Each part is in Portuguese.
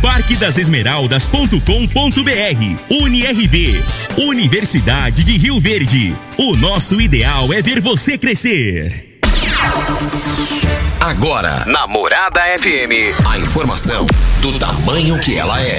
parquedasesmeraldas.com.br. UniRV. Universidade de Rio Verde. O nosso ideal é ver você crescer. Agora, na Morada FM, a informação do tamanho que ela é.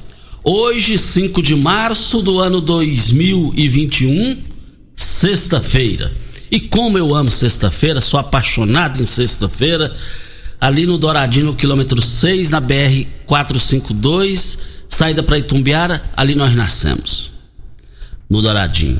Hoje, 5 de março do ano 2021, sexta-feira. E como eu amo sexta-feira, sou apaixonado em sexta-feira. Ali no Douradinho, no quilômetro 6, na BR 452, saída para Itumbiara, ali nós nascemos. No Douradinho.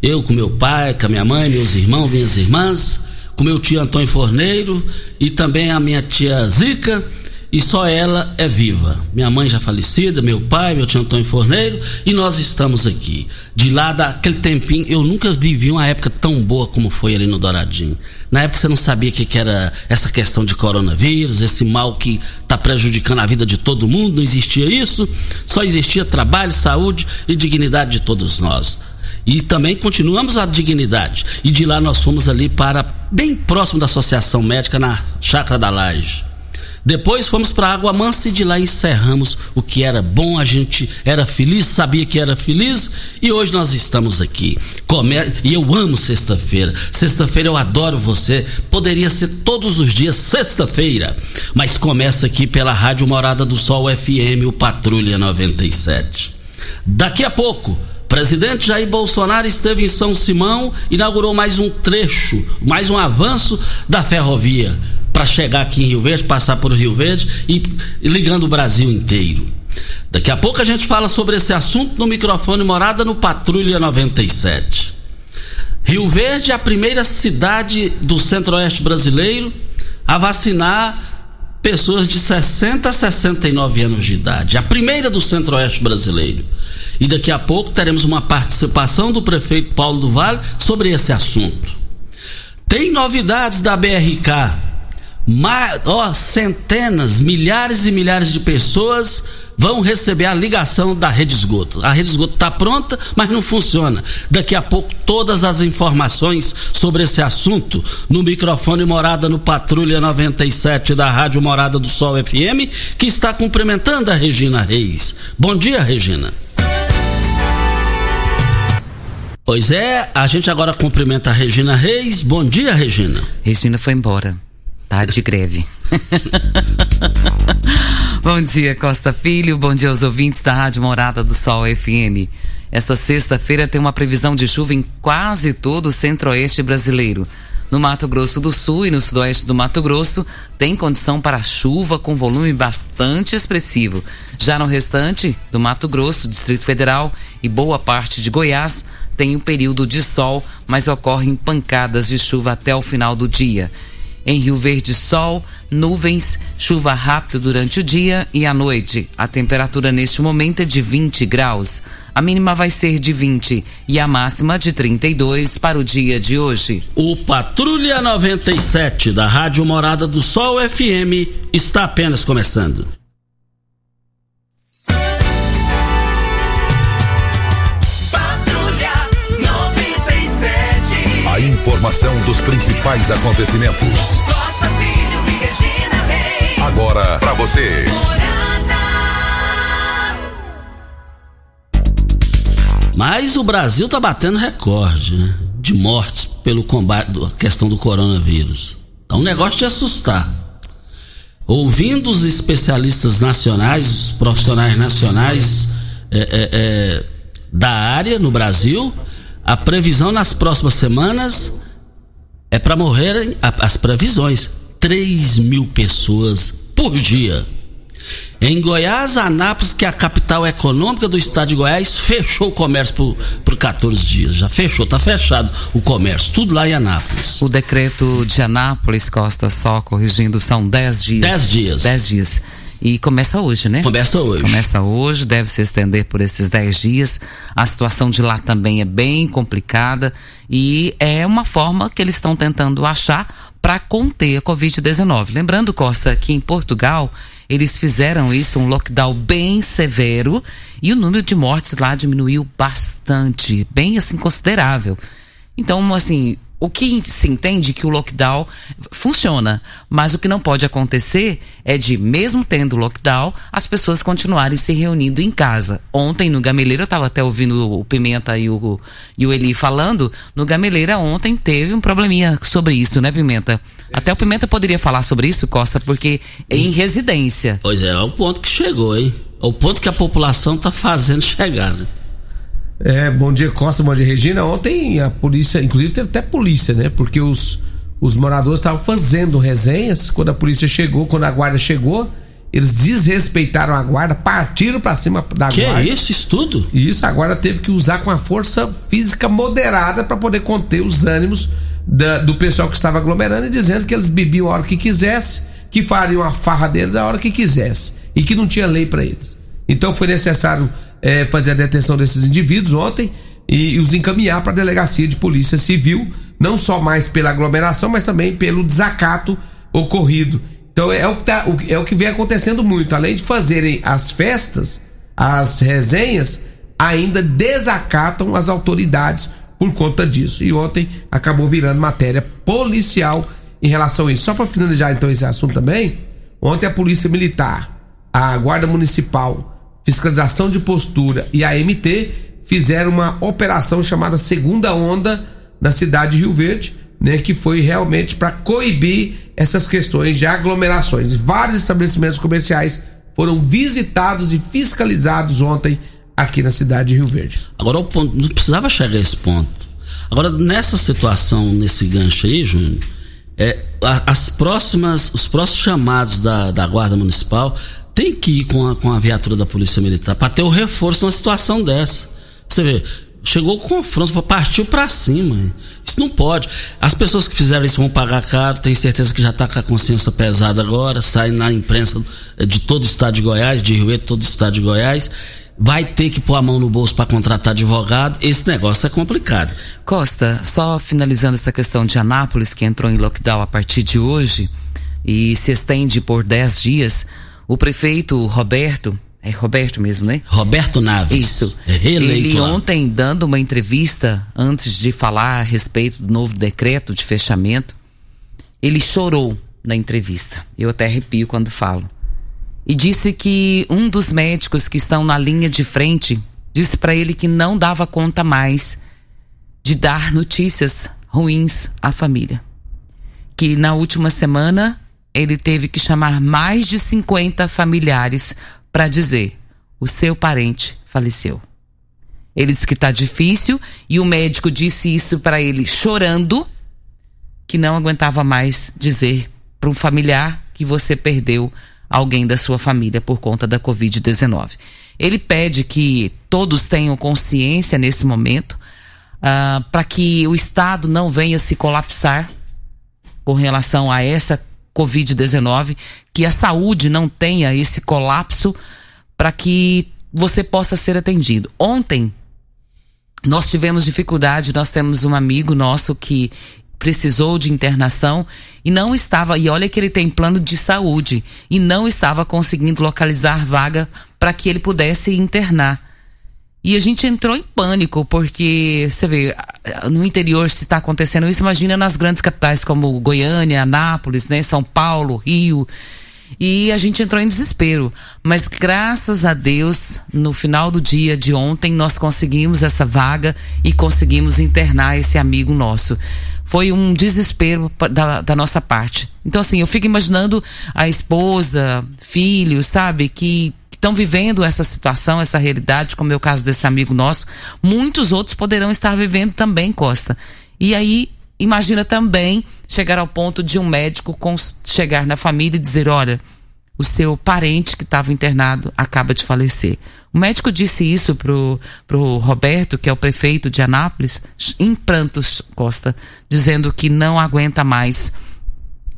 Eu com meu pai, com a minha mãe, meus irmãos, minhas irmãs, com meu tio Antônio Forneiro e também a minha tia Zica, e só ela é viva. Minha mãe já falecida, meu pai, meu tio Antônio Forneiro, e nós estamos aqui. De lá daquele tempinho, eu nunca vivi uma época tão boa como foi ali no Douradinho. Na época você não sabia o que, que era essa questão de coronavírus, esse mal que está prejudicando a vida de todo mundo, não existia isso, só existia trabalho, saúde e dignidade de todos nós. E também continuamos a dignidade. E de lá nós fomos ali para bem próximo da Associação Médica na Chácara da Laje. Depois fomos para Água Mansa e de lá encerramos o que era bom, a gente era feliz, sabia que era feliz e hoje nós estamos aqui. Come... E eu amo sexta-feira. Sexta-feira eu adoro você. Poderia ser todos os dias sexta-feira, mas começa aqui pela Rádio Morada do Sol FM, o Patrulha 97. Daqui a pouco Presidente Jair Bolsonaro esteve em São Simão, inaugurou mais um trecho, mais um avanço da ferrovia para chegar aqui em Rio Verde, passar por Rio Verde e, e ligando o Brasil inteiro. Daqui a pouco a gente fala sobre esse assunto no microfone Morada no Patrulha 97. Rio Verde é a primeira cidade do centro-oeste brasileiro a vacinar pessoas de 60 a 69 anos de idade. A primeira do centro-oeste brasileiro. E daqui a pouco teremos uma participação do prefeito Paulo do Vale sobre esse assunto. Tem novidades da BRK. Ma ó, centenas, milhares e milhares de pessoas vão receber a ligação da rede esgoto. A rede esgoto está pronta, mas não funciona. Daqui a pouco todas as informações sobre esse assunto no microfone Morada no Patrulha 97 da Rádio Morada do Sol FM, que está cumprimentando a Regina Reis. Bom dia, Regina. Pois é, a gente agora cumprimenta a Regina Reis. Bom dia, Regina. Regina foi embora. Tá de greve. bom dia, Costa Filho. Bom dia aos ouvintes da Rádio Morada do Sol FM. Esta sexta-feira tem uma previsão de chuva em quase todo o centro-oeste brasileiro. No Mato Grosso do Sul e no sudoeste do Mato Grosso, tem condição para chuva com volume bastante expressivo. Já no restante do Mato Grosso, Distrito Federal e boa parte de Goiás, tem um período de sol, mas ocorrem pancadas de chuva até o final do dia. Em Rio Verde, sol, nuvens, chuva rápida durante o dia e a noite. A temperatura neste momento é de 20 graus. A mínima vai ser de 20 e a máxima de 32 para o dia de hoje. O Patrulha 97 da Rádio Morada do Sol FM está apenas começando. Informação dos principais acontecimentos. Costa Filho e Regina Reis. Agora para você. Mas o Brasil tá batendo recorde né, de mortes pelo combate da questão do coronavírus. Tá um negócio de assustar. Ouvindo os especialistas nacionais, os profissionais nacionais é, é, é, da área no Brasil, a previsão nas próximas semanas é para morrerem, as previsões, 3 mil pessoas por dia. Em Goiás, Anápolis, que é a capital econômica do estado de Goiás, fechou o comércio por, por 14 dias. Já fechou, tá fechado o comércio, tudo lá em Anápolis. O decreto de Anápolis, Costa, só corrigindo, são 10 dias. 10 dias. 10 dias. E começa hoje, né? Começa hoje. Começa hoje, deve se estender por esses 10 dias. A situação de lá também é bem complicada e é uma forma que eles estão tentando achar para conter a Covid-19. Lembrando, Costa, que em Portugal eles fizeram isso, um lockdown bem severo, e o número de mortes lá diminuiu bastante, bem assim considerável. Então, assim, o que se entende que o lockdown funciona, mas o que não pode acontecer é de, mesmo tendo lockdown, as pessoas continuarem se reunindo em casa. Ontem no Gameleira, eu estava até ouvindo o Pimenta e o, e o Eli falando, no Gameleira ontem teve um probleminha sobre isso, né, Pimenta? Até o Pimenta poderia falar sobre isso, Costa, porque é em residência. Pois é, é o ponto que chegou, hein? É o ponto que a população está fazendo chegar, né? É, bom dia Costa, bom dia Regina. Ontem a polícia, inclusive teve até polícia, né? Porque os, os moradores estavam fazendo resenhas. Quando a polícia chegou, quando a guarda chegou, eles desrespeitaram a guarda, partiram para cima da que guarda. Que é isso, isso tudo? Isso, a guarda teve que usar com a força física moderada para poder conter os ânimos da, do pessoal que estava aglomerando e dizendo que eles bebiam a hora que quisesse, que fariam a farra deles a hora que quisesse e que não tinha lei para eles. Então foi necessário é, fazer a detenção desses indivíduos ontem e, e os encaminhar para a delegacia de polícia civil, não só mais pela aglomeração, mas também pelo desacato ocorrido. Então é o que, tá, é o que vem acontecendo muito. Além de fazerem as festas, as resenhas, ainda desacatam as autoridades por conta disso. E ontem acabou virando matéria policial em relação a isso. Só para finalizar então esse assunto também, ontem a Polícia Militar, a Guarda Municipal, Fiscalização de Postura e a MT fizeram uma operação chamada Segunda Onda na cidade de Rio Verde, né, que foi realmente para coibir essas questões de aglomerações. Vários estabelecimentos comerciais foram visitados e fiscalizados ontem aqui na cidade de Rio Verde. Agora o ponto, não precisava chegar a esse ponto. Agora nessa situação, nesse gancho aí, Júnior, é, as próximas, os próximos chamados da, da Guarda Municipal tem que ir com a, com a viatura da Polícia Militar para ter o reforço numa situação dessa. Você vê, chegou o confronto, partiu para cima. Isso não pode. As pessoas que fizeram isso vão pagar caro, tenho certeza que já está com a consciência pesada agora, sai na imprensa de todo o estado de Goiás, de Rio Verde, todo o estado de Goiás. Vai ter que pôr a mão no bolso para contratar advogado. Esse negócio é complicado. Costa, só finalizando essa questão de Anápolis, que entrou em lockdown a partir de hoje e se estende por 10 dias. O prefeito Roberto, é Roberto mesmo, né? Roberto Naves. Isso. Reeleito Ele ontem, dando uma entrevista, antes de falar a respeito do novo decreto de fechamento, ele chorou na entrevista. Eu até arrepio quando falo. E disse que um dos médicos que estão na linha de frente disse para ele que não dava conta mais de dar notícias ruins à família. Que na última semana ele teve que chamar mais de 50 familiares para dizer: o seu parente faleceu. Ele disse que está difícil e o médico disse isso para ele chorando, que não aguentava mais dizer para um familiar que você perdeu alguém da sua família por conta da Covid-19. Ele pede que todos tenham consciência nesse momento, uh, para que o Estado não venha se colapsar com relação a essa Covid-19, que a saúde não tenha esse colapso para que você possa ser atendido. Ontem, nós tivemos dificuldade, nós temos um amigo nosso que precisou de internação e não estava, e olha que ele tem plano de saúde, e não estava conseguindo localizar vaga para que ele pudesse internar. E a gente entrou em pânico, porque você vê, no interior se está acontecendo isso, imagina nas grandes capitais como Goiânia, Anápolis, né, São Paulo, Rio. E a gente entrou em desespero. Mas graças a Deus, no final do dia de ontem, nós conseguimos essa vaga e conseguimos internar esse amigo nosso. Foi um desespero da, da nossa parte. Então, assim, eu fico imaginando a esposa, filhos, sabe, que estão vivendo essa situação, essa realidade, como é o caso desse amigo nosso, muitos outros poderão estar vivendo também, Costa. E aí, imagina também chegar ao ponto de um médico chegar na família e dizer: olha, o seu parente que estava internado acaba de falecer. O médico disse isso pro, pro Roberto, que é o prefeito de Anápolis, em prantos, Costa, dizendo que não aguenta mais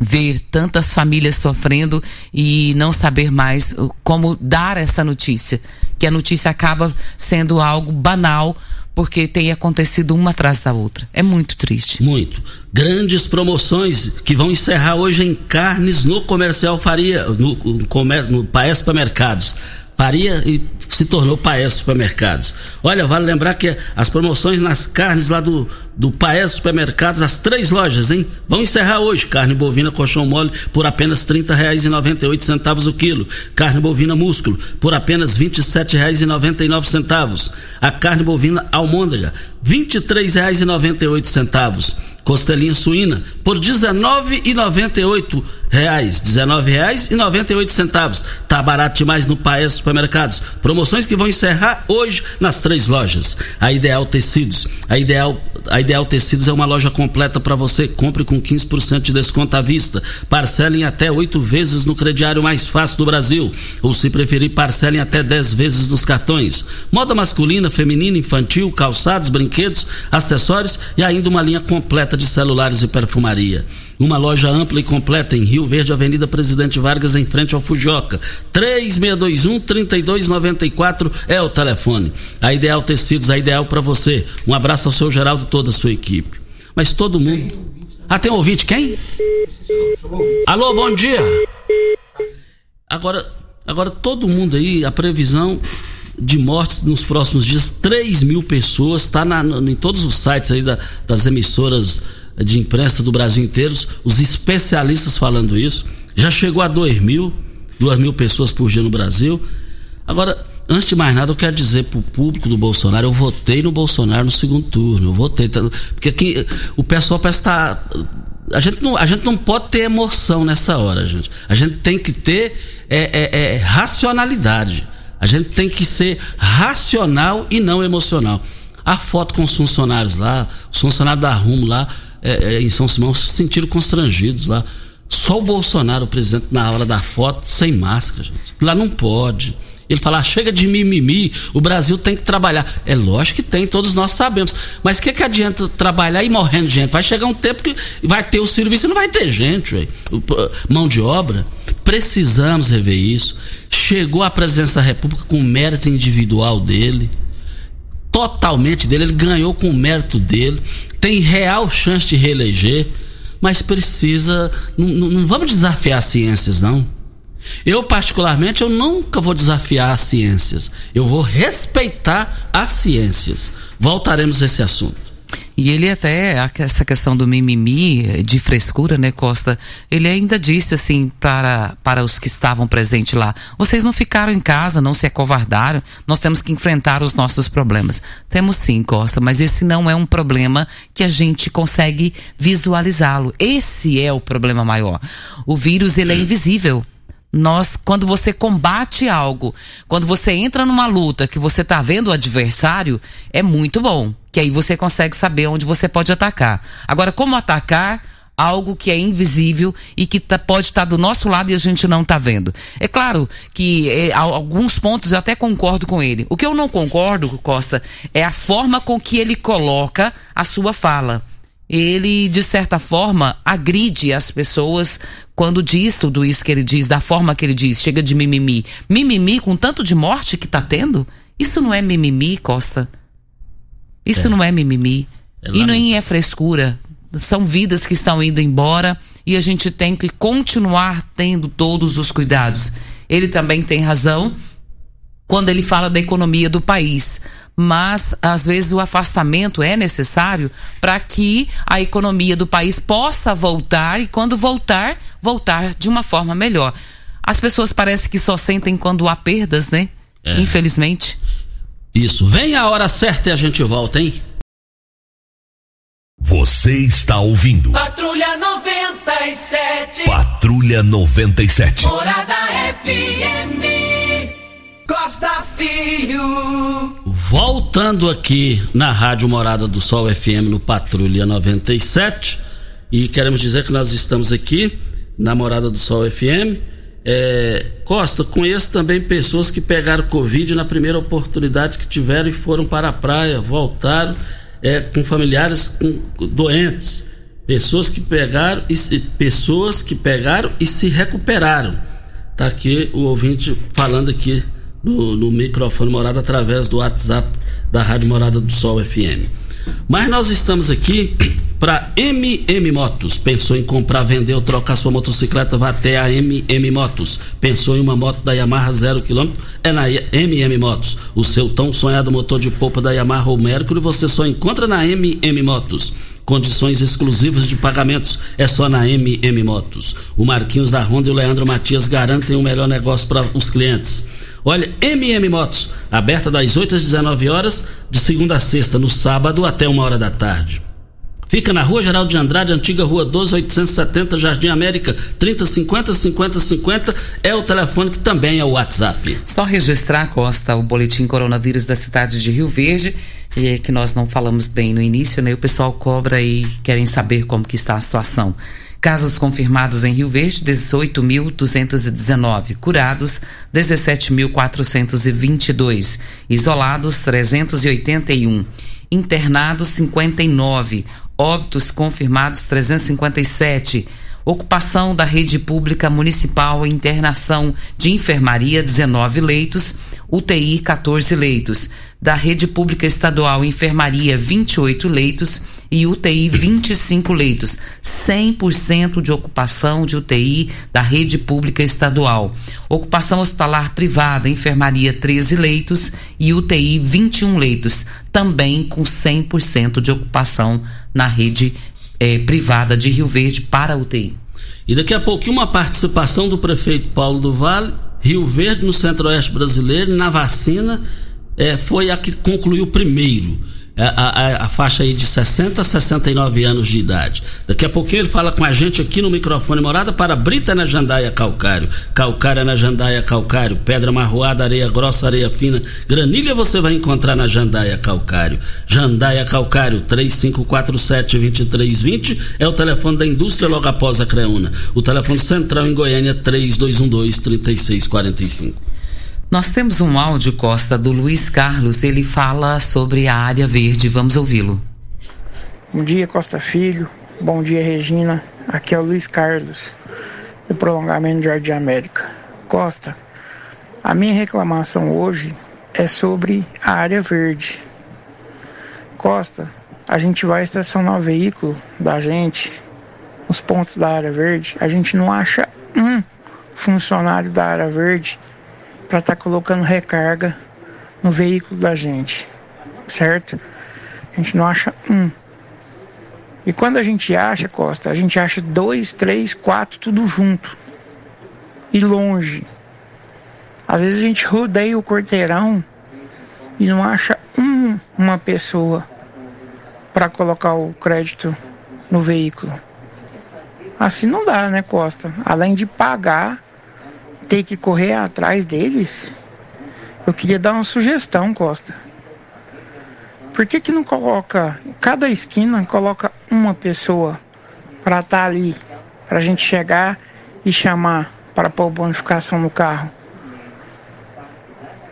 ver tantas famílias sofrendo e não saber mais como dar essa notícia. Que a notícia acaba sendo algo banal porque tem acontecido uma atrás da outra. É muito triste. Muito. Grandes promoções que vão encerrar hoje em carnes no Comercial Faria, no, no, no Paes Supermercados. Faria e se tornou Paes Supermercados. Olha, vale lembrar que as promoções nas carnes lá do, do Paes Supermercados, as três lojas, hein? Vão encerrar hoje. Carne bovina colchão mole por apenas R$ 30,98 o quilo. Carne bovina músculo por apenas R$ 27,99. A carne bovina almôndega, R$ 23,98 costelinha suína por 19,98 reais, R$19 reais e 98 centavos. Tá barato demais no Paes Supermercados. Promoções que vão encerrar hoje nas três lojas. A Ideal Tecidos, a Ideal a Ideal Tecidos é uma loja completa para você. Compre com 15% de desconto à vista. Parcelem até oito vezes no crediário mais fácil do Brasil. Ou se preferir, parcelem até 10 vezes nos cartões. Moda masculina, feminina, infantil, calçados, brinquedos, acessórios e ainda uma linha completa de celulares e perfumaria. Uma loja ampla e completa em Rio Verde, Avenida Presidente Vargas, em frente ao Fujioka. 3621-3294 é o telefone. A Ideal Tecidos, a ideal para você. Um abraço ao seu Geraldo e toda a sua equipe. Mas todo mundo. Ah, tem um ouvinte, quem? Alô, bom dia. Agora, agora todo mundo aí, a previsão de mortes nos próximos dias, 3 mil pessoas, está em todos os sites aí da, das emissoras de imprensa do Brasil inteiro, os especialistas falando isso. Já chegou a 2 mil, 2 mil pessoas por dia no Brasil. Agora, antes de mais nada, eu quero dizer para o público do Bolsonaro, eu votei no Bolsonaro no segundo turno. Eu votei. Tá, porque aqui o pessoal parece estar. Tá, a gente, não, a gente não pode ter emoção nessa hora, gente. A gente tem que ter é, é, é, racionalidade. A gente tem que ser racional e não emocional. A foto com os funcionários lá, os funcionários da Rumo lá, é, é, em São Simão se sentiram constrangidos lá. Só o Bolsonaro, o presidente, na hora da foto, sem máscara, gente. Lá não pode. Ele fala, ah, chega de mimimi, o Brasil tem que trabalhar. É lógico que tem, todos nós sabemos. Mas o que, que adianta trabalhar e morrendo gente? Vai chegar um tempo que vai ter o serviço e não vai ter gente, véio. mão de obra. Precisamos rever isso. Chegou à presidência da República com o mérito individual dele totalmente dele, ele ganhou com o mérito dele, tem real chance de reeleger, mas precisa. Não, não, vamos desafiar as ciências, não. Eu, particularmente, eu nunca vou desafiar as ciências. Eu vou respeitar as ciências. Voltaremos a esse assunto. E ele até, essa questão do mimimi, de frescura, né, Costa? Ele ainda disse assim para, para os que estavam presentes lá: vocês não ficaram em casa, não se acovardaram, nós temos que enfrentar os nossos problemas. Temos sim, Costa, mas esse não é um problema que a gente consegue visualizá-lo. Esse é o problema maior. O vírus, ele é invisível nós, quando você combate algo, quando você entra numa luta que você está vendo o adversário, é muito bom. Que aí você consegue saber onde você pode atacar. Agora, como atacar algo que é invisível e que tá, pode estar tá do nosso lado e a gente não está vendo? É claro que é, alguns pontos eu até concordo com ele. O que eu não concordo, Costa, é a forma com que ele coloca a sua fala ele, de certa forma, agride as pessoas quando diz tudo isso que ele diz, da forma que ele diz, chega de mimimi. Mimimi com tanto de morte que tá tendo? Isso não é mimimi, Costa. Isso é. não é mimimi. É e nem é frescura. São vidas que estão indo embora e a gente tem que continuar tendo todos os cuidados. Ele também tem razão quando ele fala da economia do país. mas às vezes o afastamento é necessário para que a economia do país possa voltar e quando voltar, voltar de uma forma melhor. As pessoas parecem que só sentem quando há perdas, né? É. Infelizmente. Isso. Vem a hora certa e a gente volta, hein? Você está ouvindo Patrulha 97. Patrulha 97. Morada FM. Costa Filho. Voltando aqui na Rádio Morada do Sol FM no Patrulha 97. E queremos dizer que nós estamos aqui na Morada do Sol FM. É, Costa, conheço também pessoas que pegaram Covid na primeira oportunidade que tiveram e foram para a praia, voltaram é, com familiares com- doentes. Pessoas que pegaram e pessoas que pegaram e se recuperaram. Tá aqui o ouvinte falando aqui no, no microfone morada através do WhatsApp da Rádio Morada do Sol FM. Mas nós estamos aqui para MM Motos. Pensou em comprar, vender ou trocar sua motocicleta? Vá até a MM Motos. Pensou em uma moto da Yamaha zero quilômetro? É na MM Motos. O seu tão sonhado motor de polpa da Yamaha ou Mercury você só encontra na MM Motos. Condições exclusivas de pagamentos é só na MM Motos. O Marquinhos da Honda e o Leandro Matias garantem o melhor negócio para os clientes. Olha, MM Motos, aberta das 8 às 19 horas, de segunda a sexta, no sábado até uma hora da tarde. Fica na Rua Geraldo de Andrade, antiga Rua 12, 870, Jardim América, 3050 5050 é o telefone que também é o WhatsApp. Só registrar, Costa, o boletim coronavírus da cidade de Rio Verde, eh, que nós não falamos bem no início, né? O pessoal cobra e querem saber como que está a situação. Casos confirmados em Rio Verde, 18.219. Curados, 17.422. Isolados, 381. Internados, 59. Óbitos confirmados, 357. Ocupação da rede pública municipal internação de enfermaria, 19 leitos. UTI, 14 leitos. Da rede pública estadual enfermaria, 28 leitos e UTI 25 leitos, 100% de ocupação de UTI da rede pública estadual. Ocupação hospitalar privada, enfermaria 13 leitos e UTI 21 leitos, também com 100% de ocupação na rede eh, privada de Rio Verde para UTI. E daqui a pouquinho uma participação do prefeito Paulo do Vale, Rio Verde, no centro-oeste brasileiro, na vacina, é, foi a que concluiu primeiro. A, a- a faixa aí de 60 a 69 anos de idade. Daqui a pouquinho ele fala com a gente aqui no microfone morada para Brita na Jandaia Calcário. Calcária na Jandaia Calcário. Pedra marroada, areia grossa, areia fina. Granilha você vai encontrar na Jandaia Calcário. Jandaia Calcário 3547-2320 é o telefone da indústria logo após a Creuna. O telefone central em Goiânia 3212-3645. Nós temos um áudio, Costa, do Luiz Carlos. Ele fala sobre a área verde. Vamos ouvi-lo. Bom dia, Costa Filho. Bom dia, Regina. Aqui é o Luiz Carlos, do prolongamento Jardim América. Costa, a minha reclamação hoje é sobre a área verde. Costa, a gente vai estacionar o veículo da gente nos pontos da área verde, a gente não acha um funcionário da área verde para estar colocando recarga no veículo da gente, certo? A gente não acha um. E quando a gente acha, Costa, a gente acha dois, três, quatro, tudo junto. E longe. Às vezes a gente rodeia o quarteirão e não acha um, uma pessoa para colocar o crédito no veículo. Assim não dá, né, Costa? Além de pagar, ter que correr atrás deles. Eu queria dar uma sugestão, Costa. Por que, que não coloca, cada esquina coloca uma pessoa para estar ali, para a gente chegar e chamar para pôr bonificação no carro?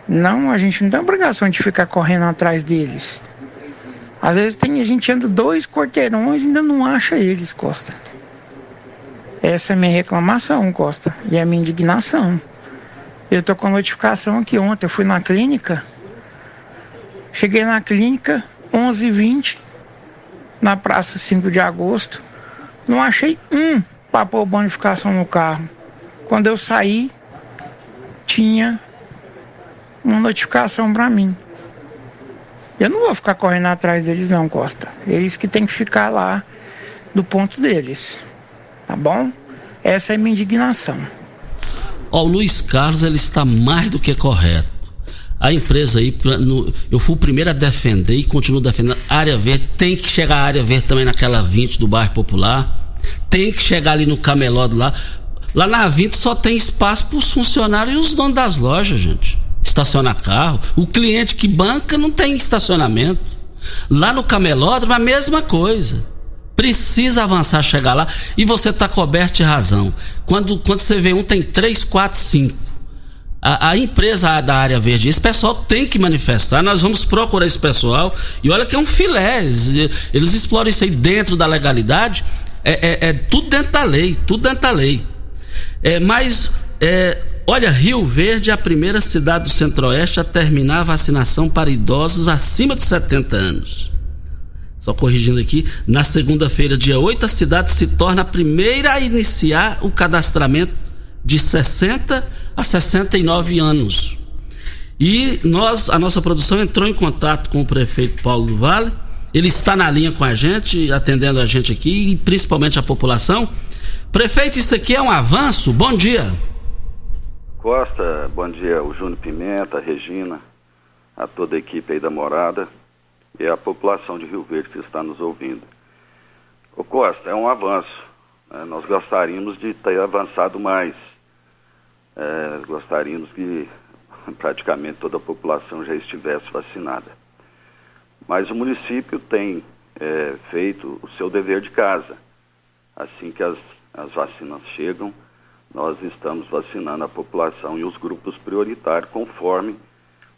Não, a gente não tem obrigação de ficar correndo atrás deles. Às vezes tem, a gente anda dois quarteirões e ainda não acha eles, Costa. Essa é a minha reclamação, Costa, e a minha indignação. Eu tô com a notificação aqui ontem, eu fui na clínica, Cheguei na clínica, 11h20, na praça 5 de agosto. Não achei um pôr bonificação no carro. Quando eu saí, tinha uma notificação para mim. Eu não vou ficar correndo atrás deles não, Costa. Eles que tem que ficar lá do ponto deles. Tá bom? Essa é a minha indignação. Ó, o Luiz Carlos ele está mais do que correto. A empresa aí, eu fui o primeiro a defender e continuo defendendo. Área verde, tem que chegar a área verde também naquela 20 do bairro Popular. Tem que chegar ali no cameló lá. Lá na 20 só tem espaço para os funcionários e os donos das lojas, gente. Estacionar carro. O cliente que banca não tem estacionamento. Lá no camelódromo a mesma coisa. Precisa avançar, chegar lá. E você está coberto de razão. Quando, quando você vê um, tem três, quatro, cinco. A, a, empresa da área verde, esse pessoal tem que manifestar. Nós vamos procurar esse pessoal. E olha que é um filé. Eles, exploram isso aí dentro da legalidade. É, é, é, tudo dentro da lei. Tudo dentro da lei. É, mas, é, olha, Rio Verde é a primeira cidade do Centro-Oeste a terminar a vacinação para idosos acima de 70 anos. Só corrigindo aqui, na segunda-feira, dia 8, a cidade se torna a primeira a iniciar o cadastramento de 60 a 69 anos. E nós, a nossa produção entrou em contato com o prefeito Paulo do Vale. Ele está na linha com a gente, atendendo a gente aqui e principalmente a população. Prefeito, isso aqui é um avanço? Bom dia. Costa, bom dia, o Júnior Pimenta, a Regina, a toda a equipe aí da morada e a população de Rio Verde que está nos ouvindo. O Costa, é um avanço. Né? Nós gostaríamos de ter avançado mais. É, gostaríamos que praticamente toda a população já estivesse vacinada. Mas o município tem é, feito o seu dever de casa. Assim que as, as vacinas chegam, nós estamos vacinando a população e os grupos prioritários conforme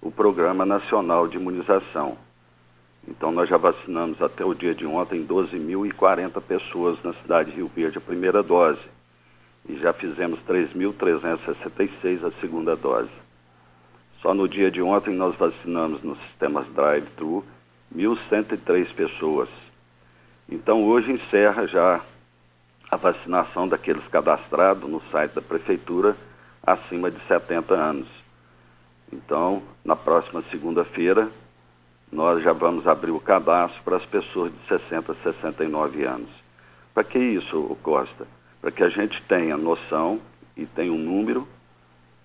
o Programa Nacional de Imunização. Então nós já vacinamos até o dia de ontem 12.040 pessoas na cidade de Rio Verde a primeira dose e já fizemos 3.366 a segunda dose. Só no dia de ontem nós vacinamos nos sistemas drive-thru 1.103 pessoas. Então hoje encerra já a vacinação daqueles cadastrados no site da prefeitura acima de 70 anos. Então, na próxima segunda-feira, nós já vamos abrir o cadastro para as pessoas de 60 a 69 anos. Para que isso, Costa? Para que a gente tenha noção e tenha um número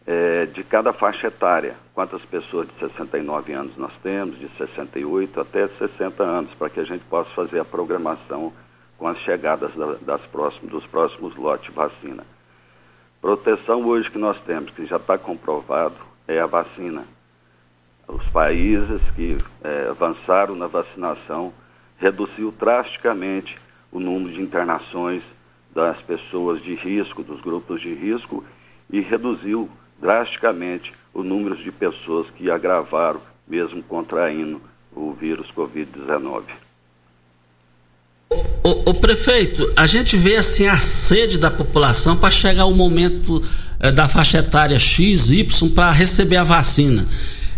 é, de cada faixa etária. Quantas pessoas de 69 anos nós temos, de 68 até 60 anos, para que a gente possa fazer a programação com as chegadas da, das próximos, dos próximos lotes de vacina. Proteção hoje que nós temos, que já está comprovado, é a vacina os países que é, avançaram na vacinação reduziu drasticamente o número de internações das pessoas de risco, dos grupos de risco, e reduziu drasticamente o número de pessoas que agravaram, mesmo contraindo o vírus Covid-19. O, o, prefeito, a gente vê assim a sede da população para chegar o momento é, da faixa etária X, Y para receber a vacina.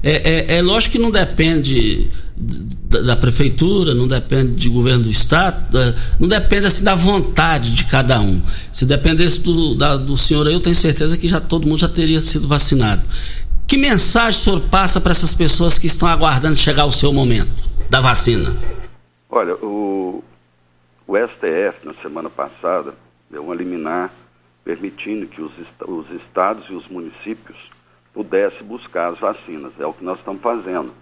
É, é, é lógico que não depende da, da, prefeitura, não depende de governo do estado, não depende assim da vontade de cada um. Se dependesse do, da, do senhor aí, eu tenho certeza que já todo mundo já teria sido vacinado. Que mensagem o senhor passa para essas pessoas que estão aguardando chegar o seu momento da vacina? Olha, o, o STF na semana passada deu um liminar permitindo que os, os estados e os municípios pudesse buscar as vacinas. É o que nós estamos fazendo.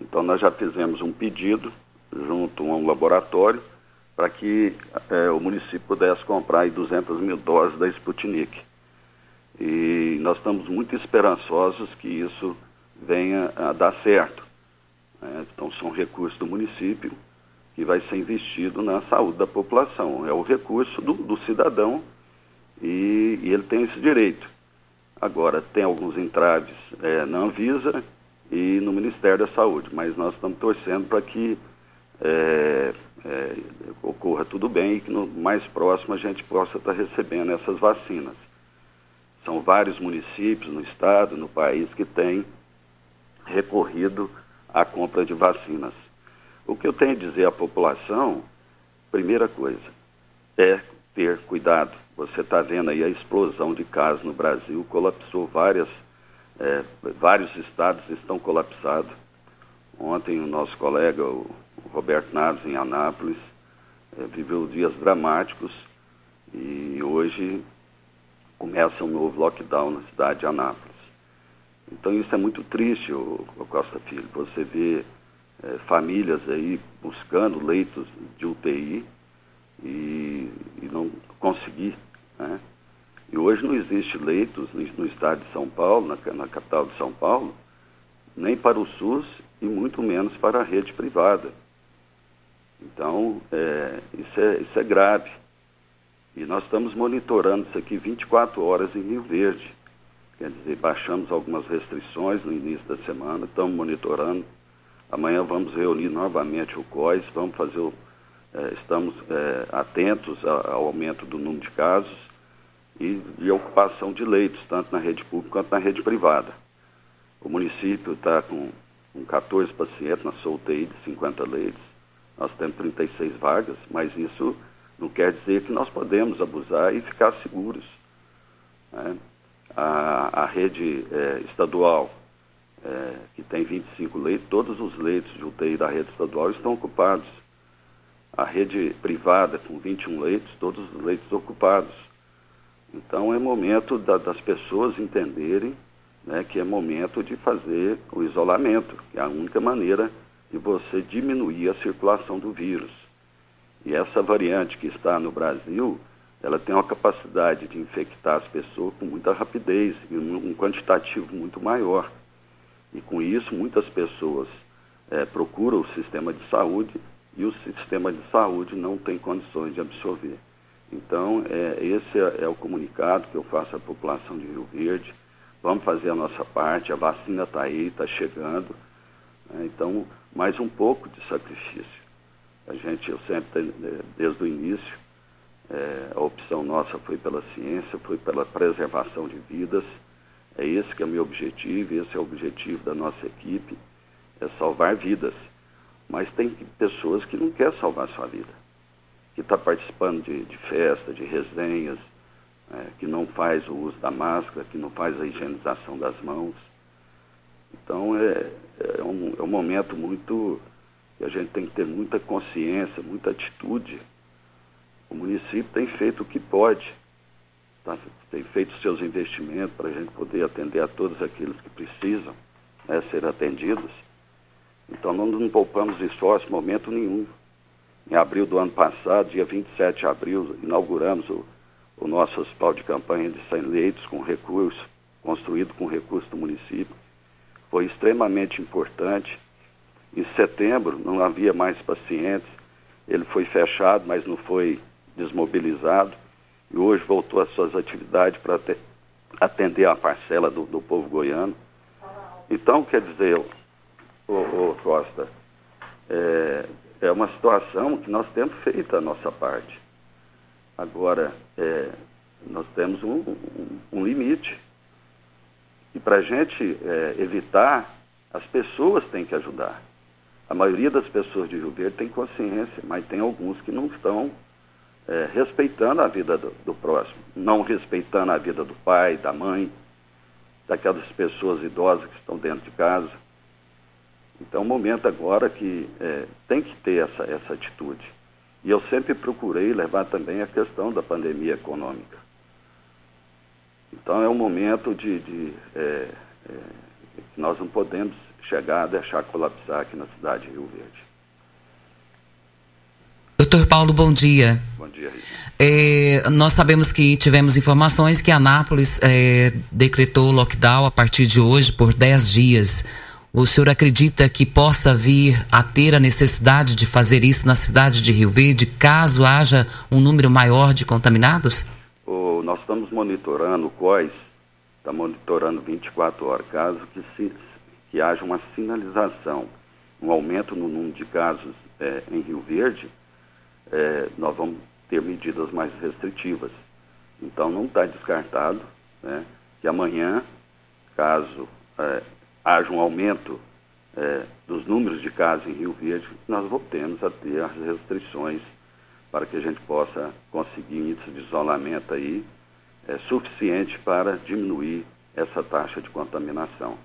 Então, nós já fizemos um pedido junto a um laboratório para que é, o município pudesse comprar aí 200 mil doses da Sputnik. E nós estamos muito esperançosos que isso venha a dar certo. Né? Então, são recursos do município que vai ser investido na saúde da população. É o recurso do, do cidadão e, e ele tem esse direito. Agora, tem alguns entraves é, na Anvisa e no Ministério da Saúde, mas nós estamos torcendo para que é, é, ocorra tudo bem e que no mais próximo a gente possa estar recebendo essas vacinas. São vários municípios no estado, no país, que têm recorrido à compra de vacinas. O que eu tenho a dizer à população, primeira coisa, é ter cuidado você está vendo aí a explosão de casos no Brasil, colapsou várias, é, vários estados estão colapsados. Ontem o nosso colega, o, Roberto Naves, em Anápolis, é, viveu dias dramáticos e hoje começa um novo lockdown na cidade de Anápolis. Então isso é muito triste, o, o Costa Filho. Você vê é, famílias aí buscando leitos de UTI e, e não conseguir. Né? E hoje não existe leitos no, estado de São Paulo, na, na, capital de São Paulo, nem para o SUS e muito menos para a rede privada. Então, é, isso, é, isso é grave. E nós estamos monitorando isso aqui 24 horas em Rio Verde. Quer dizer, baixamos algumas restrições no início da semana, estamos monitorando. Amanhã vamos reunir novamente o COIS, vamos fazer o, estamos é, atentos ao aumento do número de casos e de ocupação de leitos, tanto na rede pública quanto na rede privada. O município está com, com 14 pacientes na sua UTI de 50 leitos. Nós temos 36 vagas, mas isso não quer dizer que nós podemos abusar e ficar seguros. Né? A, a, rede é, estadual, é, que tem 25 leitos, todos os leitos de UTI da rede estadual estão ocupados. A rede privada, com 21 leitos, todos os leitos ocupados. Então é momento da, das pessoas entenderem né, que é momento de fazer o isolamento, que é a única maneira de você diminuir a circulação do vírus. E essa variante que está no Brasil, ela tem uma capacidade de infectar as pessoas com muita rapidez e um, quantitativo muito maior. E com isso, muitas pessoas é, procuram o sistema de saúde e o sistema de saúde não tem condições de absorver. Então, é, esse é, é o comunicado que eu faço à população de Rio Verde. Vamos fazer a nossa parte, a vacina está aí, está chegando. Né? Então, mais um pouco de sacrifício. A gente, eu sempre, eh, desde o início, é, a opção nossa foi pela ciência, foi pela preservação de vidas. É esse que é o meu objetivo, esse é o objetivo da nossa equipe, é salvar vidas. Mas tem pessoas que não querem salvar sua vida, que está participando de, de festa, de resenhas, é, que não faz o uso da máscara, que não faz a higienização das mãos. Então é, é, um, é um momento muito que a gente tem que ter muita consciência, muita atitude. O município tem feito o que pode, tá? tem feito seus investimentos para a gente poder atender a todos aqueles que precisam né, ser atendidos. Então não, não poupamos esforço momento nenhum. Em abril do ano passado, dia 27 de abril, inauguramos o, o nosso hospital de campanha de 100 leitos com recurso, construído com recurso do município. Foi extremamente importante em setembro não havia mais pacientes, ele foi fechado, mas não foi desmobilizado, e hoje voltou às suas atividades para atender a parcela do, do, povo goiano. Então, quer dizer, ô, ô Costa, é, é, uma situação que nós temos feito a nossa parte. Agora, é, nós temos um, um, um limite. E para a gente é, evitar, as pessoas têm que ajudar. A maioria das pessoas de Rio Verde tem consciência, mas tem alguns que não estão é, respeitando a vida do, do, próximo, não respeitando a vida do pai, da mãe, daquelas pessoas idosas que estão dentro de casa. Então, é um momento agora que é, tem que ter essa, essa atitude. E eu sempre procurei levar também a questão da pandemia econômica. Então, é um momento de, de é, é que nós não podemos chegar a deixar colapsar aqui na cidade de Rio Verde. Doutor Paulo, bom dia. Bom dia, é, Nós sabemos que tivemos informações que Anápolis é, decretou lockdown a partir de hoje por 10 dias. O senhor acredita que possa vir a ter a necessidade de fazer isso na cidade de Rio Verde, caso haja um número maior de contaminados? O, nós estamos monitorando, o COIS está monitorando 24 horas, caso que se, que haja uma sinalização, um aumento no número de casos é, em Rio Verde, é, nós vamos ter medidas mais restritivas. Então não está descartado né, que amanhã, caso é, haja um aumento é, dos números de casos em Rio Verde, nós voltemos a ter as restrições para que a gente possa conseguir índice de isolamento aí é, suficiente para diminuir essa taxa de contaminação.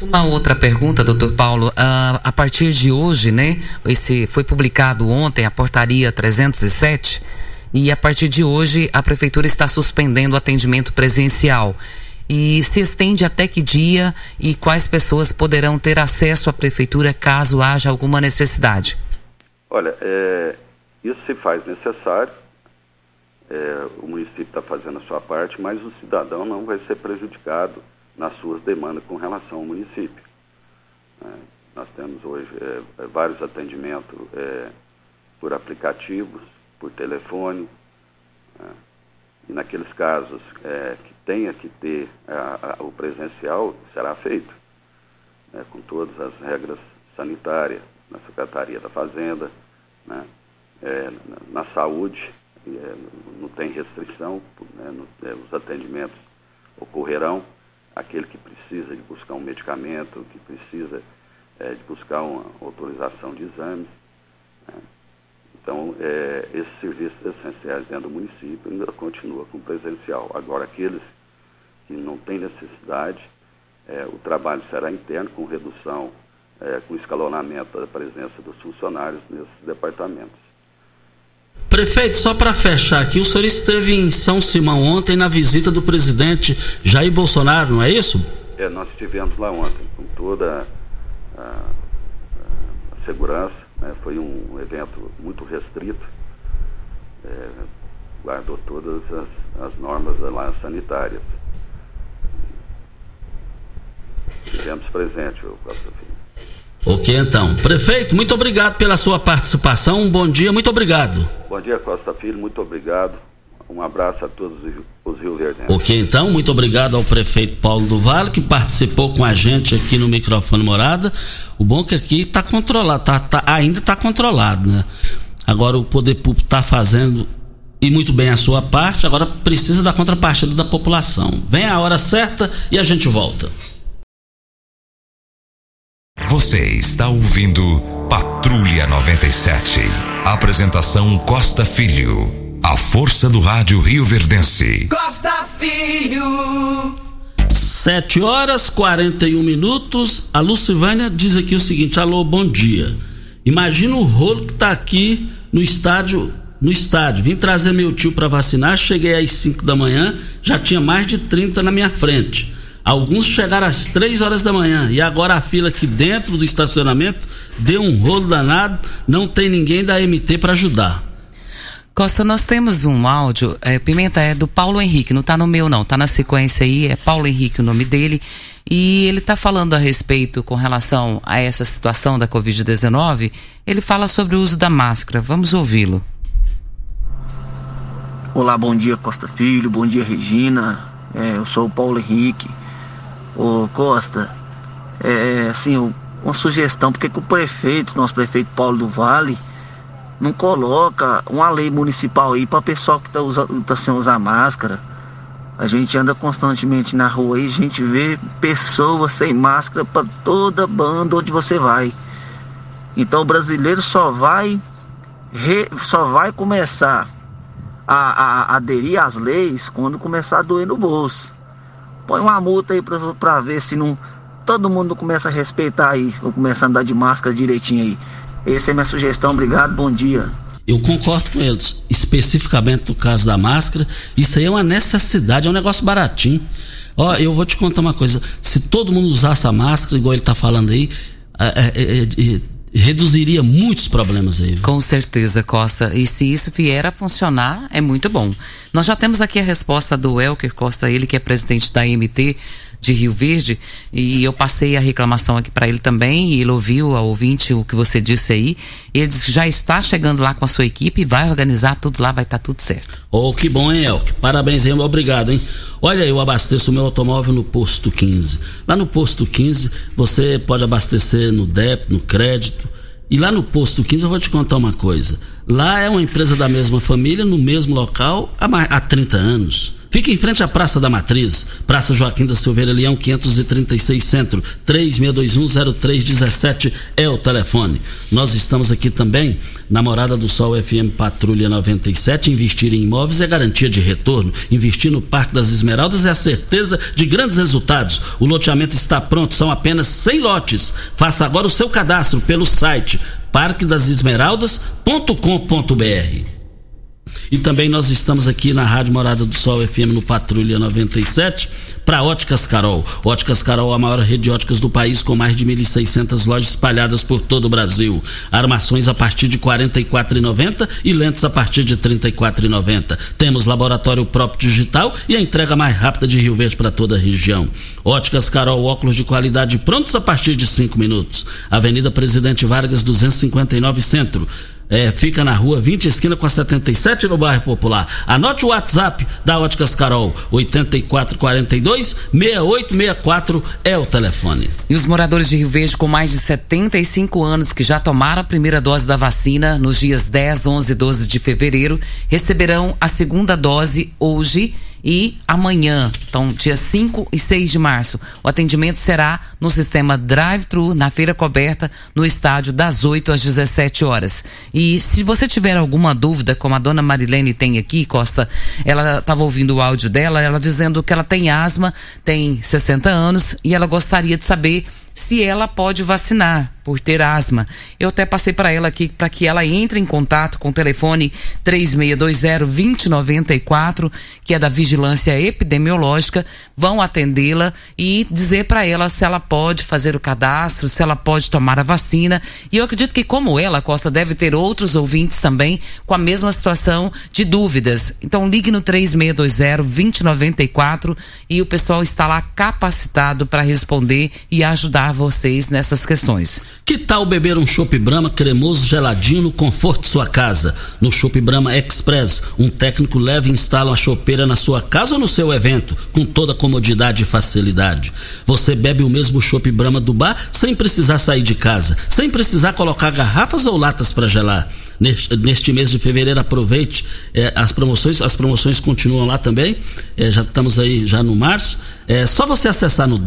Uma outra pergunta, doutor Paulo. Uh, a partir de hoje, né? Esse foi publicado ontem a portaria 307 e a partir de hoje a prefeitura está suspendendo o atendimento presencial. E se estende até que dia e quais pessoas poderão ter acesso à prefeitura caso haja alguma necessidade? Olha, é, isso se faz necessário. É, o município está fazendo a sua parte, mas o cidadão não vai ser prejudicado nas suas demandas com relação ao município. É, nós temos hoje é, é vários atendimentos é, por aplicativos, por telefone, e naqueles casos é, que tenha que ter a, a, o presencial, será feito, né, com todas as regras sanitárias na Secretaria da Fazenda, né, na, na, saúde, não tem restrição, né, no, os atendimentos ocorrerão aquele que precisa de buscar um medicamento, que precisa é, de buscar uma autorização de exames. Né? Então, é, esses serviços essenciais dentro do município ainda continua com presencial. Agora, aqueles que não têm necessidade, é, o trabalho será interno, com redução, é, com escalonamento da presença dos funcionários nesses departamentos. Prefeito, só para fechar aqui, o senhor esteve em São Simão ontem na visita do presidente Jair Bolsonaro, não é isso? É, nós estivemos lá ontem com toda a, a segurança, né? foi um evento muito restrito, é, guardou todas as, as normas lá sanitárias. Estivemos presentes, o Costa Filho. Ok, então. Prefeito, muito obrigado pela sua participação. Um bom dia, muito obrigado. Bom dia, Costa Filho, muito obrigado. Um abraço a todos os Rio Verdenses. Ok, então, muito obrigado ao prefeito Paulo do Vale, que participou com a gente aqui no microfone morada. O bom é que aqui está controlado, tá, tá, ainda está controlado, né? Agora o poder público está fazendo e muito bem a sua parte, agora precisa da contrapartida da população. Vem a hora certa e a gente volta. Você está ouvindo Patrulha 97. Apresentação Costa Filho. A força do rádio Rio Verdense. Costa Filho. 7 horas 41 minutos. A Lucivânia diz aqui o seguinte: Alô, bom dia. Imagina o rolo que tá aqui no estádio. No estádio, vim trazer meu tio para vacinar. Cheguei às 5 da manhã, já tinha mais de 30 na minha frente. Alguns chegaram às três horas da manhã e agora a fila aqui dentro do estacionamento deu um rolo danado, não tem ninguém da MT para ajudar. Costa, nós temos um áudio, é, Pimenta é do Paulo Henrique, não tá no meu não, tá na sequência aí, é Paulo Henrique o nome dele, e ele tá falando a respeito com relação a essa situação da Covid-19, ele fala sobre o uso da máscara, vamos ouvi-lo. Olá, bom dia Costa Filho, bom dia Regina, é, eu sou o Paulo Henrique, Ô Costa, é assim, uma sugestão, porque que o prefeito, nosso prefeito Paulo do Vale, não coloca uma lei municipal aí para pessoal que tá, usando, tá sem usar máscara. A gente anda constantemente na rua aí, a gente vê pessoas sem máscara para toda banda onde você vai. Então o brasileiro só vai re, só vai começar a, a, a aderir às leis quando começar a doer no bolso. Põe uma multa aí pra, pra ver se não. Todo mundo começa a respeitar aí, ou começa a andar de máscara direitinho aí. Essa é minha sugestão, obrigado, bom dia. Eu concordo com eles, especificamente no caso da máscara, isso aí é uma necessidade, é um negócio baratinho. Ó, eu vou te contar uma coisa, se todo mundo usasse a máscara, igual ele tá falando aí, é, é, é, reduziria muitos problemas aí. Com certeza, Costa. E se isso vier a funcionar, é muito bom. Nós já temos aqui a resposta do Elker Costa, ele que é presidente da IMT de Rio Verde, e eu passei a reclamação aqui para ele também, e ele ouviu a ouvinte o que você disse aí. Ele disse que já está chegando lá com a sua equipe vai organizar tudo lá, vai estar tá tudo certo. Oh, que bom, hein, Elker? Parabéns, hein? Obrigado, hein? Olha, eu abasteço o meu automóvel no posto 15. Lá no posto 15, você pode abastecer no débito, no crédito. E lá no posto 15 eu vou te contar uma coisa. Lá é uma empresa da mesma família, no mesmo local, há, há 30 anos Fica em frente à Praça da Matriz, Praça Joaquim da Silveira Leão, 536 Centro, 36210317 é o telefone. Nós estamos aqui também na Morada do Sol FM Patrulha 97. Investir em imóveis é garantia de retorno. Investir no Parque das Esmeraldas é a certeza de grandes resultados. O loteamento está pronto, são apenas 100 lotes. Faça agora o seu cadastro pelo site parquedasesmeraldas.com.br. E também nós estamos aqui na Rádio Morada do Sol FM no Patrulha 97 para Óticas Carol. Óticas Carol, a maior rede de óticas do país com mais de 1.600 lojas espalhadas por todo o Brasil. Armações a partir de R$ 44,90 e lentes a partir de R$ 34,90. Temos laboratório próprio digital e a entrega mais rápida de Rio Verde para toda a região. Óticas Carol, óculos de qualidade prontos a partir de 5 minutos. Avenida Presidente Vargas 259 Centro. É, fica na rua 20, esquina com a 77 no bairro Popular. Anote o WhatsApp da Óticas Carol, 8442 6864 é o telefone. E os moradores de Rio Verde com mais de 75 anos que já tomaram a primeira dose da vacina nos dias 10, 11 e 12 de fevereiro receberão a segunda dose hoje e amanhã, então dia 5 e 6 de março, o atendimento será no sistema drive-thru na feira coberta no estádio das 8 às 17 horas. E se você tiver alguma dúvida, como a dona Marilene tem aqui, Costa, ela estava ouvindo o áudio dela, ela dizendo que ela tem asma, tem 60 anos e ela gostaria de saber se ela pode vacinar por ter asma. Eu até passei para ela aqui para que ela entre em contato com o telefone 3620-2094, que é da Vigilância Epidemiológica, vão atendê-la e dizer para ela se ela pode fazer o cadastro, se ela pode tomar a vacina. E eu acredito que, como ela, Costa, deve ter outros ouvintes também com a mesma situação de dúvidas. Então, ligue no 3620-2094 e o pessoal está lá capacitado para responder e ajudar vocês nessas questões. Que tal beber um chopp Brahma cremoso geladinho no conforto de sua casa? No Chopp Brahma Express, um técnico leva e instala uma chopeira na sua casa ou no seu evento, com toda comodidade e facilidade. Você bebe o mesmo chopp Brahma do bar sem precisar sair de casa, sem precisar colocar garrafas ou latas para gelar. Neste, mês de fevereiro aproveite é, as promoções as promoções continuam lá também é, já estamos aí já no março é só você acessar no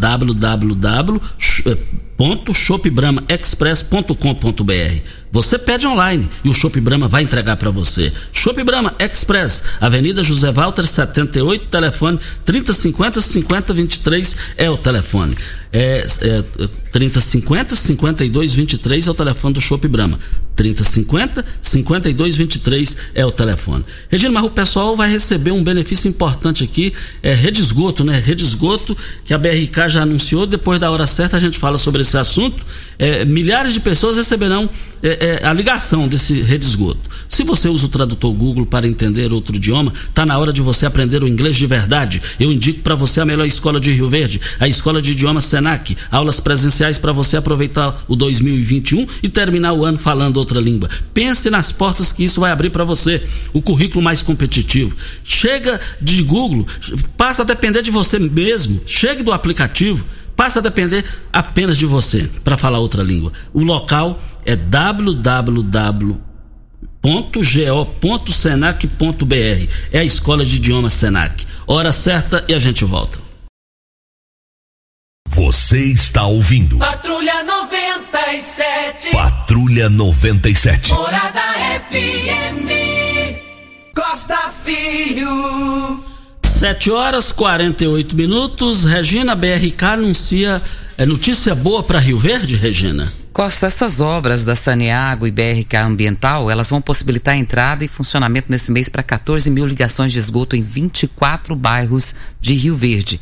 www.shopbramaexpress.com.br você pede online e o Shop Brahma vai entregar para você. Shop Brahma Express, Avenida José Walter 78, telefone 3050 5023 é o telefone. É, é 3050 5223 é o telefone do Shop Brahma. 3050 5223 é o telefone. Regina, mas o pessoal vai receber um benefício importante aqui, é rede esgoto, né? Rede esgoto que a BRK já anunciou, depois da hora certa a gente fala sobre esse assunto. É, milhares de pessoas receberão é, é, a ligação desse rede esgoto. Se você usa o tradutor Google para entender outro idioma, está na hora de você aprender o inglês de verdade. Eu indico para você a melhor escola de Rio Verde, a Escola de Idiomas Senac. Aulas presenciais para você aproveitar o 2021 e terminar o ano falando outra língua. Pense nas portas que isso vai abrir para você. O currículo mais competitivo. Chega de Google, passa a depender de você mesmo. Chegue do aplicativo passa a depender apenas de você para falar outra língua. O local é www.go.senac.br. É a escola de idioma Senac. Hora certa e a gente volta. Você está ouvindo. Patrulha 97. Patrulha 97. Morada FM. Costa Filho. 7 horas 48 minutos. Regina BRK anuncia. É notícia boa para Rio Verde, Regina? Costa, essas obras da Saneago e BRK Ambiental, elas vão possibilitar a entrada e funcionamento nesse mês para 14 mil ligações de esgoto em 24 bairros de Rio Verde.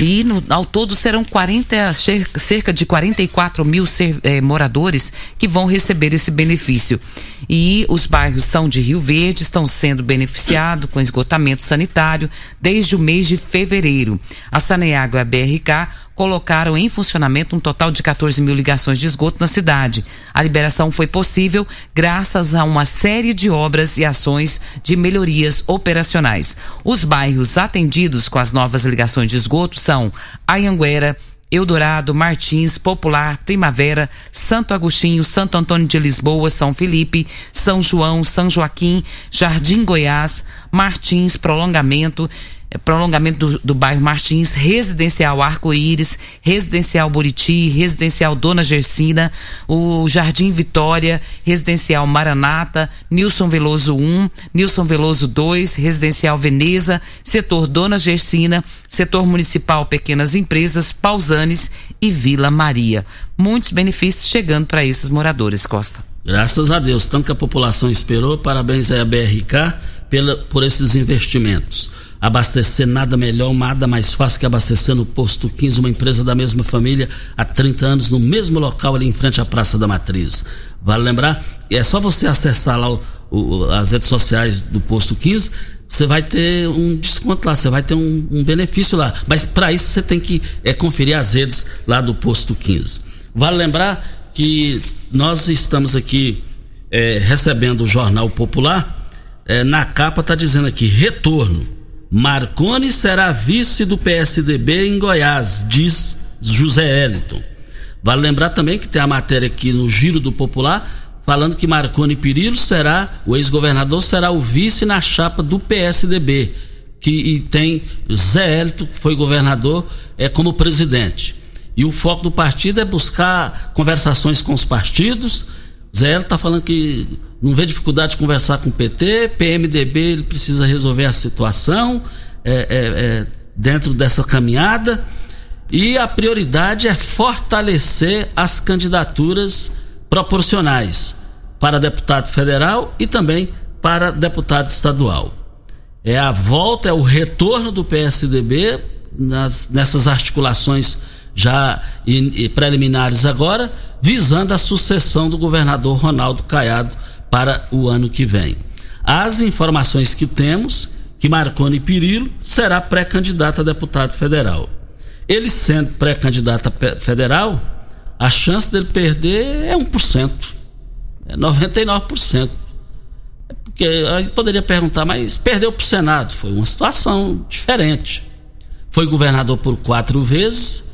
E no, ao todo serão 40, cerca de 44 mil ser, eh, moradores que vão receber esse benefício. E os bairros são de Rio Verde, estão sendo beneficiados com esgotamento sanitário desde o mês de fevereiro. A Saneago e a BRK colocaram em funcionamento um total de 14 mil ligações de esgoto na cidade. A liberação foi possível graças a uma série de obras e ações de melhorias operacionais. Os bairros atendidos com as novas ligações de esgoto são Ayanguera, Eldorado, Martins, Popular, Primavera, Santo Agostinho, Santo Antônio de Lisboa, São Felipe, São João, São Joaquim, Jardim Goiás, Martins, Prolongamento, prolongamento do, do bairro Martins, residencial Arco-Íris, residencial Buriti, residencial Dona Gersina, o Jardim Vitória, residencial Maranata, Nilson Veloso 1, Nilson Veloso 2, residencial Veneza, setor Dona Gersina, setor municipal Pequenas Empresas, Pausanes e Vila Maria. Muitos benefícios chegando para esses moradores, Costa. Graças a Deus, tanto que a população esperou, parabéns à BRK pela, por esses investimentos. Abastecer nada melhor, nada mais fácil que abastecer no Posto 15, uma empresa da mesma família, há 30 anos, no mesmo local ali em frente à Praça da Matriz. Vale lembrar? É só você acessar lá o, o, as redes sociais do Posto 15, você vai ter um desconto lá, você vai ter um, um benefício lá. Mas para isso você tem que é, conferir as redes lá do Posto 15. Vale lembrar que nós estamos aqui é, recebendo o Jornal Popular. É, na capa está dizendo aqui: retorno. Marconi será vice do PSDB em Goiás, diz José Eliton. Vale lembrar também que tem a matéria aqui no Giro do Popular, falando que Marconi Pirillo será, o ex-governador será o vice na chapa do PSDB, que tem Zé Elito, que foi governador, é como presidente. E o foco do partido é buscar conversações com os partidos. Zé está falando que não vê dificuldade de conversar com o PT, PMDB ele precisa resolver a situação é, é, é, dentro dessa caminhada. E a prioridade é fortalecer as candidaturas proporcionais para deputado federal e também para deputado estadual. É a volta, é o retorno do PSDB nas, nessas articulações já e, e preliminares agora, visando a sucessão do governador Ronaldo Caiado para o ano que vem. As informações que temos que Marconi Pirillo será pré-candidato a deputado federal. Ele sendo pré-candidato federal, a chance dele perder é 1%. É 99%. É porque aí poderia perguntar, mas perdeu para o Senado. Foi uma situação diferente. Foi governador por quatro vezes,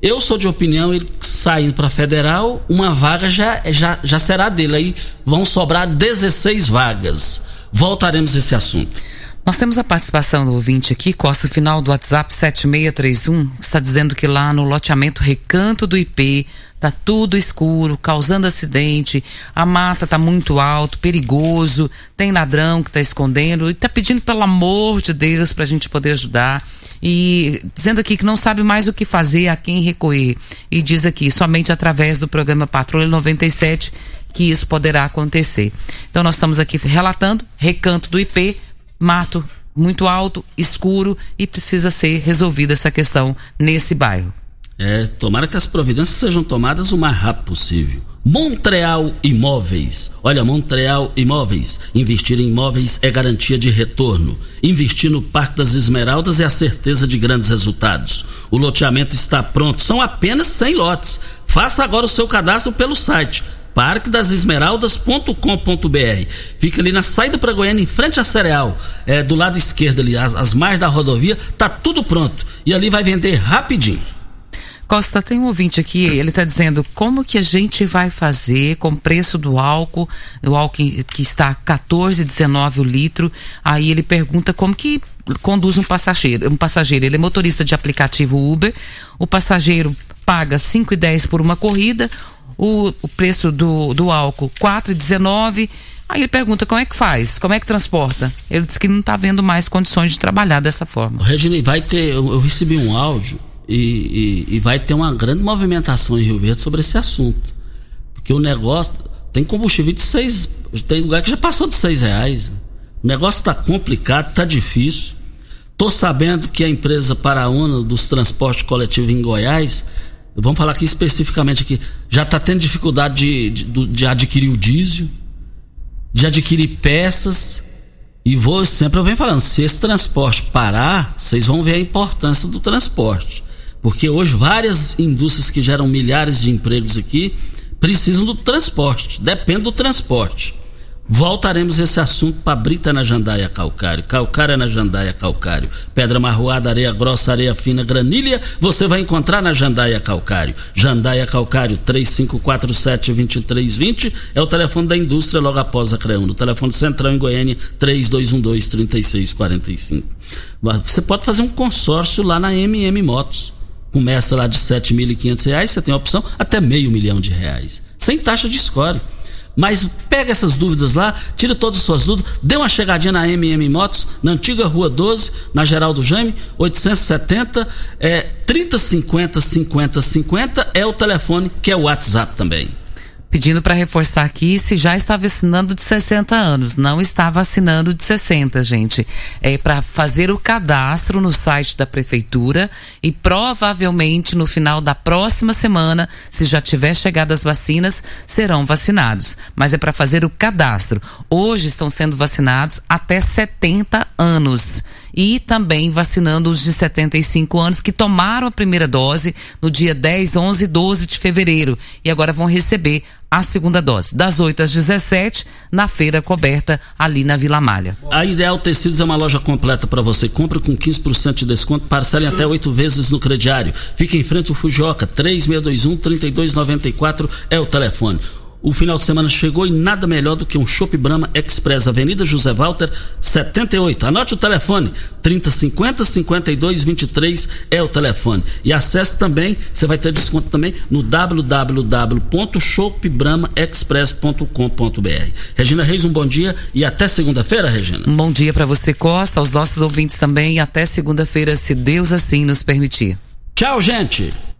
eu sou de opinião, ele saindo para federal, uma vaga já, já, já será dele. Aí vão sobrar 16 vagas. Voltaremos a esse assunto. Nós temos a participação do ouvinte aqui, Costa, final do WhatsApp 7631, que está dizendo que lá no loteamento Recanto do IP tá tudo escuro, causando acidente, a mata tá muito alto, perigoso, tem ladrão que tá escondendo e tá pedindo pelo amor de Deus para a gente poder ajudar e dizendo aqui que não sabe mais o que fazer, a quem recorrer. E diz aqui, somente através do programa Patrulha 97 que isso poderá acontecer. Então nós estamos aqui relatando recanto do IP, mato muito alto, escuro e precisa ser resolvida essa questão nesse bairro. É, tomara que as providências sejam tomadas o mais rápido possível. Montreal Imóveis. Olha, Montreal Imóveis. Investir em imóveis é garantia de retorno. Investir no Parque das Esmeraldas é a certeza de grandes resultados. O loteamento está pronto, são apenas 100 lotes. Faça agora o seu cadastro pelo site parquedasesmeraldas.com.br. Fica ali na saída para Goiânia, em frente à Cereal, é, do lado esquerdo ali, as, as margens da rodovia, tá tudo pronto. E ali vai vender rapidinho. Costa, tem um ouvinte aqui, ele está dizendo como que a gente vai fazer com o preço do álcool, o álcool que está 14,19 o litro. Aí ele pergunta como que conduz um passageiro. Um passageiro, ele é motorista de aplicativo Uber, o passageiro paga 5,10 por uma corrida, o, o preço do, do álcool 4,19. Aí ele pergunta como é que faz, como é que transporta. Ele diz que não está vendo mais condições de trabalhar dessa forma. Regina, vai ter, eu, eu recebi um áudio e, e, e, vai ter uma grande movimentação em Rio Verde sobre esse assunto. Porque o negócio. Tem combustível de seis. Tem lugar que já passou de seis reais. O negócio está complicado, está difícil. Tô sabendo que a empresa Paraúna dos transportes coletivos em Goiás, vamos falar aqui especificamente aqui, já está tendo dificuldade de, de, de adquirir o diesel, de adquirir peças. E vou sempre eu venho falando, se esse transporte parar, vocês vão ver a importância do transporte. Porque hoje várias indústrias que geram milhares de empregos aqui precisam do transporte, depende do transporte. Voltaremos esse assunto para Brita na Jandaia Calcário, Calcária na Jandaia Calcário, Pedra Marroada, Areia Grossa, Areia Fina, Granilha, você vai encontrar na Jandaia Calcário. Jandaia Calcário, 3547-2320 é o telefone da indústria logo após a CREUN. No telefone central em Goiânia, 3212-3645. Você pode fazer um consórcio lá na MM Motos. Começa lá de R$ 7.500, você tem a opção até meio milhão de reais. Sem taxa de score. Mas pega essas dúvidas lá, tira todas as suas dúvidas, dê uma chegadinha na MM Motos, na antiga Rua 12, na Geraldo Jaime, 870 é 3050 50 50 é o telefone que é o WhatsApp também pedindo para reforçar aqui se já está vacinando de 60 anos. Não está vacinando de 60, gente. É para fazer o cadastro no site da prefeitura e provavelmente no final da próxima semana, se já tiver chegado as vacinas, serão vacinados. Mas é para fazer o cadastro. Hoje estão sendo vacinados até 70 anos e também vacinando os de 75 anos que tomaram a primeira dose no dia 10, 11 e 12 de fevereiro e agora vão receber a segunda dose, das 8 às 17, na feira coberta ali na Vila Malha. A Ideal Tecidos é uma loja completa para você. Compre com 15% de desconto, parcelem até oito vezes no crediário. Fique em frente ao Fujoca, 3621 3294 é o telefone. O final de semana chegou e nada melhor do que um Shop Brahma Express, Avenida José Walter, 78. Anote o telefone, 3050 5223 é o telefone. E acesse também, você vai ter desconto também no www.shopbramaexpress.com.br. Regina Reis, um bom dia e até segunda-feira, Regina. Um bom dia para você, Costa, aos nossos ouvintes também e até segunda-feira, se Deus assim nos permitir. Tchau, gente.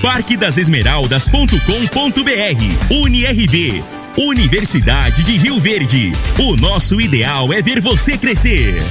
parquedasesmeraldas.com.br UniRV Universidade de Rio Verde. O nosso ideal é ver você crescer.